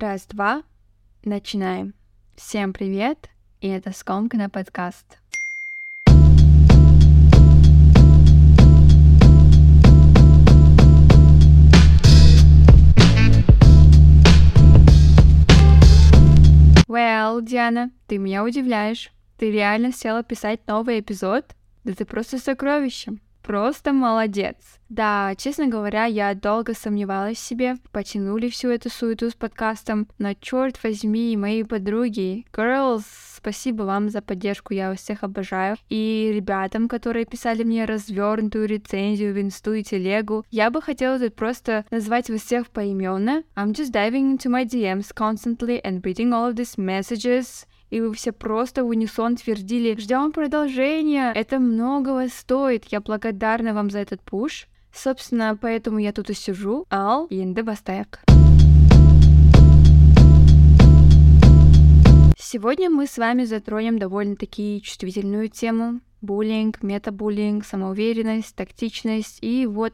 Раз, два, начинаем. Всем привет, и это Скомкана подкаст. Well, Диана, ты меня удивляешь. Ты реально села писать новый эпизод? Да ты просто сокровище. Просто молодец. Да, честно говоря, я долго сомневалась в себе, потянули всю эту суету с подкастом, но черт возьми, мои подруги, girls, спасибо вам за поддержку, я вас всех обожаю. И ребятам, которые писали мне развернутую рецензию в инсту и телегу, я бы хотела тут просто назвать вас всех поименно. I'm just diving into my DMs constantly and reading all of these messages и вы все просто в унисон твердили «Ждем продолжения! Это многого стоит! Я благодарна вам за этот пуш!» Собственно, поэтому я тут и сижу. Ал, енді бастайық. Сегодня мы с вами затронем довольно-таки чувствительную тему. Буллинг, метабуллинг, самоуверенность, тактичность и вот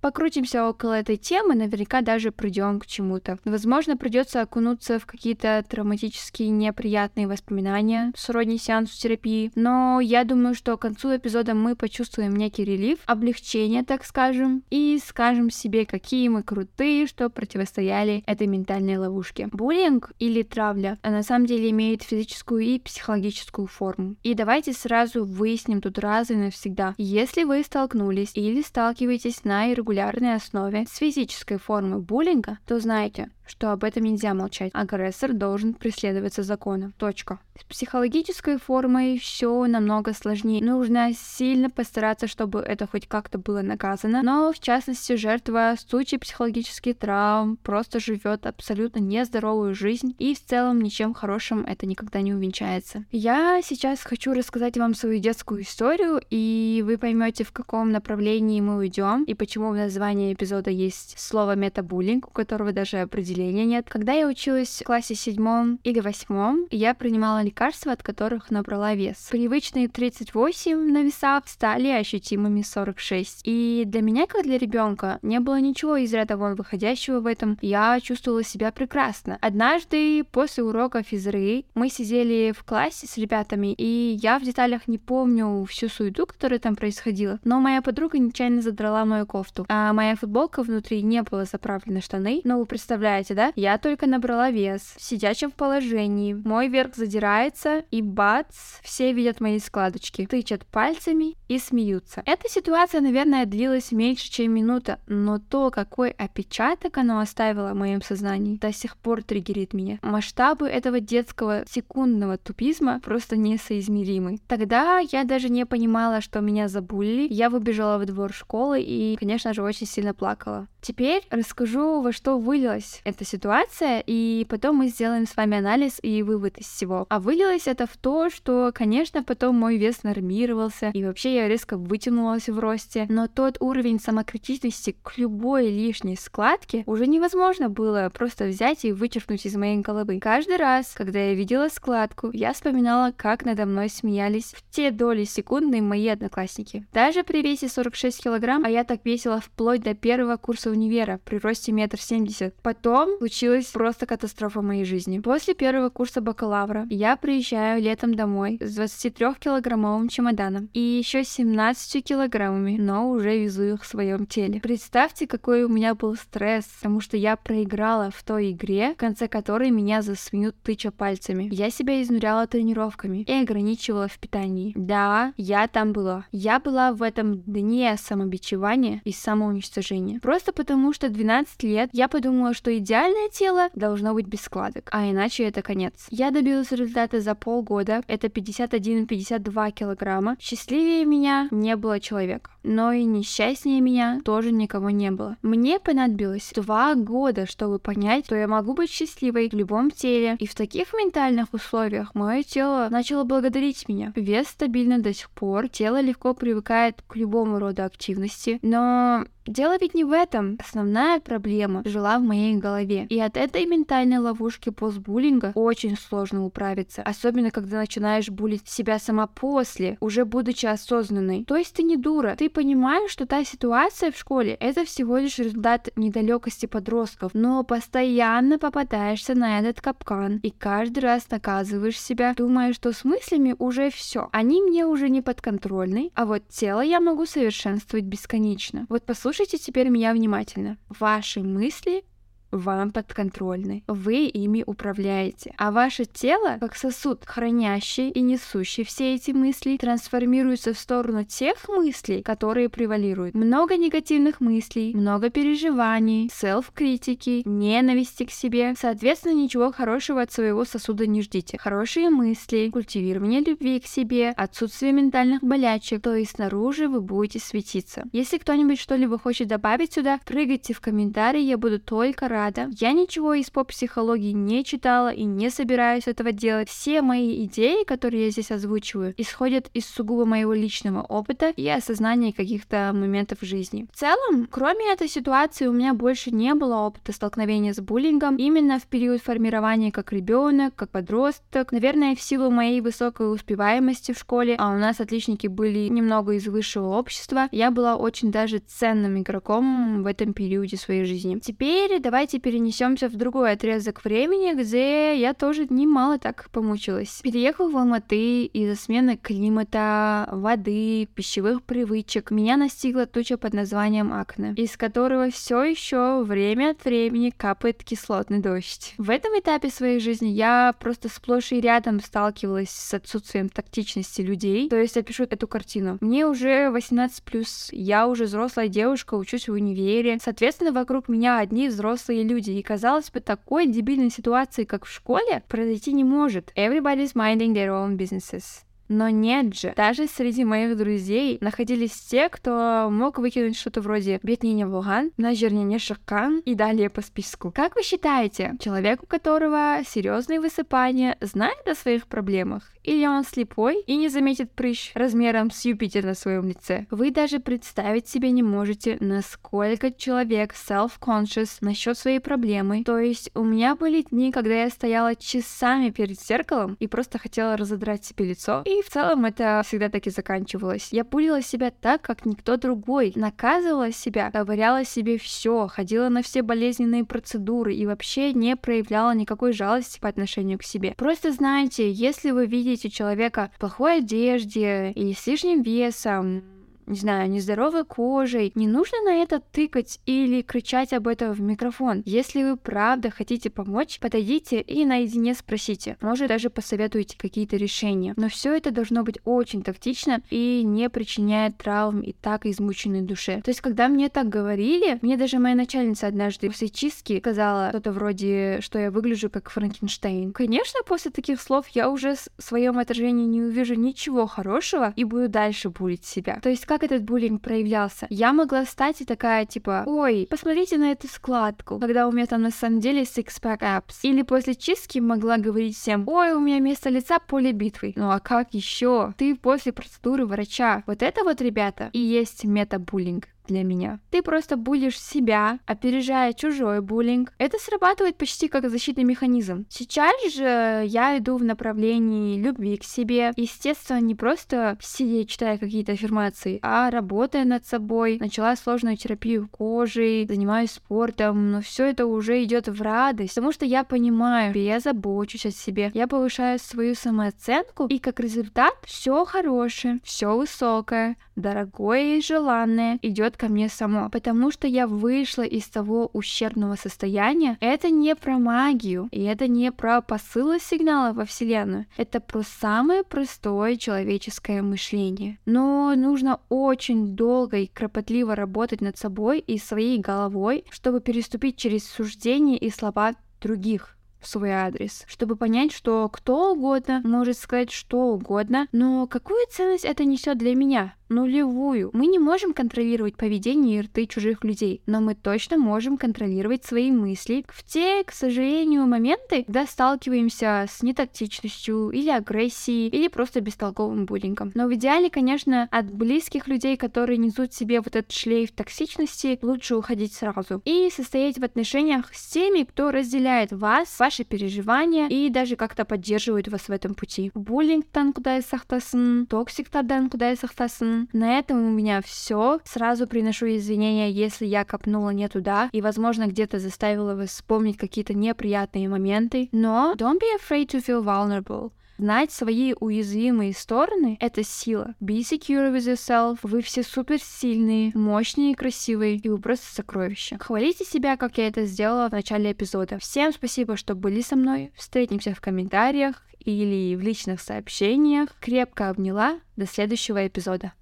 покрутимся около этой темы, наверняка даже придем к чему-то. Возможно, придется окунуться в какие-то травматические неприятные воспоминания, сродни сеансу терапии, но я думаю, что к концу эпизода мы почувствуем некий релиф, облегчение, так скажем, и скажем себе, какие мы крутые, что противостояли этой ментальной ловушке. Буллинг или травля а на самом деле имеет физическую и психологическую форму. И давайте сразу выясним тут раз и навсегда. Если вы столкнулись или сталкиваетесь на регулярной регулярной основе. С физической формой буллинга, то знаете, что об этом нельзя молчать. Агрессор должен преследоваться законом. Точка. С психологической формой все намного сложнее. Нужно сильно постараться, чтобы это хоть как-то было наказано. Но, в частности, жертва в случае психологических травм просто живет абсолютно нездоровую жизнь, и в целом ничем хорошим это никогда не увенчается. Я сейчас хочу рассказать вам свою детскую историю, и вы поймете, в каком направлении мы уйдем, и почему в названии эпизода есть слово метабуллинг, у которого даже определение определения нет. Когда я училась в классе седьмом или восьмом, я принимала лекарства, от которых набрала вес. Привычные 38 на весах стали ощутимыми 46. И для меня, как для ребенка, не было ничего из ряда вон выходящего в этом. Я чувствовала себя прекрасно. Однажды после урока физры мы сидели в классе с ребятами, и я в деталях не помню всю суету, которая там происходила, но моя подруга нечаянно задрала мою кофту, а моя футболка внутри не была заправлена штаны, но вы представляете, Представляете, да? Я только набрала вес, в сидячем положении. Мой верх задирается, и бац, все видят мои складочки, тычат пальцами и смеются. Эта ситуация, наверное, длилась меньше, чем минута, но то, какой отпечаток оно оставило в моем сознании, до сих пор триггерит меня. Масштабы этого детского секундного тупизма просто несоизмеримы. Тогда я даже не понимала, что меня забулили. Я выбежала в двор школы и, конечно же, очень сильно плакала. Теперь расскажу, во что вылилась эта ситуация, и потом мы сделаем с вами анализ и вывод из всего. А вылилось это в то, что, конечно, потом мой вес нормировался, и вообще я резко вытянулась в росте, но тот уровень самокритичности к любой лишней складке уже невозможно было просто взять и вычеркнуть из моей головы. Каждый раз, когда я видела складку, я вспоминала, как надо мной смеялись в те доли секунды мои одноклассники. Даже при весе 46 килограмм, а я так весила вплоть до первого курса универа при росте метр семьдесят. Потом случилась просто катастрофа моей жизни. После первого курса бакалавра я приезжаю летом домой с 23-килограммовым чемоданом и еще 17 килограммами, но уже везу их в своем теле. Представьте, какой у меня был стресс, потому что я проиграла в той игре, в конце которой меня засмеют тыча пальцами. Я себя изнуряла тренировками и ограничивала в питании. Да, я там была. Я была в этом дне самобичевания и самоуничтожения. Просто потому что 12 лет я подумала, что идеальное тело должно быть без складок, а иначе это конец. Я добилась результата за полгода, это 51-52 килограмма. Счастливее меня не было человека, но и несчастнее меня тоже никого не было. Мне понадобилось два года, чтобы понять, что я могу быть счастливой в любом теле, и в таких ментальных условиях мое тело начало благодарить меня. Вес стабильно до сих пор, тело легко привыкает к любому роду активности, но Дело ведь не в этом. Основная проблема жила в моей голове. И от этой ментальной ловушки постбуллинга очень сложно управиться. Особенно, когда начинаешь булить себя сама после, уже будучи осознанной. То есть ты не дура. Ты понимаешь, что та ситуация в школе — это всего лишь результат недалекости подростков. Но постоянно попадаешься на этот капкан. И каждый раз наказываешь себя, думая, что с мыслями уже все. Они мне уже не подконтрольны, а вот тело я могу совершенствовать бесконечно. Вот послушайте теперь меня внимательно. Ваши мысли вам подконтрольны. Вы ими управляете. А ваше тело, как сосуд, хранящий и несущий все эти мысли, трансформируется в сторону тех мыслей, которые превалируют. Много негативных мыслей, много переживаний, селф-критики, ненависти к себе. Соответственно, ничего хорошего от своего сосуда не ждите. Хорошие мысли, культивирование любви к себе, отсутствие ментальных болячек, то есть снаружи вы будете светиться. Если кто-нибудь что-либо хочет добавить сюда, прыгайте в комментарии, я буду только рад рада. Я ничего из поп-психологии не читала и не собираюсь этого делать. Все мои идеи, которые я здесь озвучиваю, исходят из сугубо моего личного опыта и осознания каких-то моментов жизни. В целом, кроме этой ситуации, у меня больше не было опыта столкновения с буллингом именно в период формирования как ребенок, как подросток. Наверное, в силу моей высокой успеваемости в школе, а у нас отличники были немного из высшего общества, я была очень даже ценным игроком в этом периоде своей жизни. Теперь давайте давайте перенесемся в другой отрезок времени, где я тоже немало так помучилась. Переехал в Алматы из-за смены климата, воды, пищевых привычек. Меня настигла туча под названием акне, из которого все еще время от времени капает кислотный дождь. В этом этапе своей жизни я просто сплошь и рядом сталкивалась с отсутствием тактичности людей. То есть опишу эту картину. Мне уже 18+, я уже взрослая девушка, учусь в универе. Соответственно, вокруг меня одни взрослые взрослые люди. И казалось бы, такой дебильной ситуации, как в школе, произойти не может. Everybody's minding their own businesses. Но нет же, даже среди моих друзей находились те, кто мог выкинуть что-то вроде «бедниня вулган», «нажирнение шакан» и далее по списку. Как вы считаете, человек, у которого серьезные высыпания, знает о своих проблемах? Или он слепой и не заметит прыщ размером с Юпитер на своем лице? Вы даже представить себе не можете, насколько человек self-conscious насчет своей проблемы. То есть у меня были дни, когда я стояла часами перед зеркалом и просто хотела разодрать себе лицо. И в целом это всегда таки заканчивалось. Я пулила себя так, как никто другой. Наказывала себя, говорила себе все, ходила на все болезненные процедуры и вообще не проявляла никакой жалости по отношению к себе. Просто знаете, если вы видите видите человека в плохой одежде или с лишним весом, не знаю, нездоровой кожей, не нужно на это тыкать или кричать об этом в микрофон. Если вы правда хотите помочь, подойдите и наедине спросите. Может, даже посоветуйте какие-то решения. Но все это должно быть очень тактично и не причиняет травм и так измученной душе. То есть, когда мне так говорили, мне даже моя начальница однажды после чистки сказала что-то вроде, что я выгляжу как Франкенштейн. Конечно, после таких слов я уже в своем отражении не увижу ничего хорошего и буду дальше булить себя. То есть, как как этот буллинг проявлялся. Я могла встать и такая, типа, ой, посмотрите на эту складку, когда у меня там на самом деле six-pack abs. Или после чистки могла говорить всем, ой, у меня место лица поле битвы. Ну а как еще? Ты после процедуры врача. Вот это вот, ребята, и есть метабуллинг для меня. Ты просто булишь себя, опережая чужой буллинг. Это срабатывает почти как защитный механизм. Сейчас же я иду в направлении любви к себе. Естественно, не просто сидя читая какие-то аффирмации, а работая над собой. Начала сложную терапию кожи, занимаюсь спортом, но все это уже идет в радость, потому что я понимаю, я забочусь о себе, я повышаю свою самооценку, и как результат все хорошее, все высокое, дорогое и желанное идет ко мне само, потому что я вышла из того ущербного состояния. Это не про магию, и это не про посылы сигнала во Вселенную. Это про самое простое человеческое мышление. Но нужно очень долго и кропотливо работать над собой и своей головой, чтобы переступить через суждения и слова других в свой адрес, чтобы понять, что кто угодно может сказать что угодно, но какую ценность это несет для меня? Нулевую. Мы не можем контролировать поведение и рты чужих людей, но мы точно можем контролировать свои мысли в те, к сожалению, моменты, когда сталкиваемся с нетактичностью или агрессией, или просто бестолковым буллингом. Но в идеале, конечно, от близких людей, которые несут себе вот этот шлейф токсичности, лучше уходить сразу. И состоять в отношениях с теми, кто разделяет вас, ваши переживания и даже как-то поддерживает вас в этом пути. Буллингтан куда сахтасын, токсиктардан куда сахтасын. На этом у меня все. Сразу приношу извинения, если я копнула не туда и, возможно, где-то заставила вас вспомнить какие-то неприятные моменты. Но don't be afraid to feel vulnerable. Знать свои уязвимые стороны — это сила. Be secure with yourself. Вы все супер сильные, мощные красивые, и вы просто сокровища. Хвалите себя, как я это сделала в начале эпизода. Всем спасибо, что были со мной. Встретимся в комментариях или в личных сообщениях. Крепко обняла. До следующего эпизода.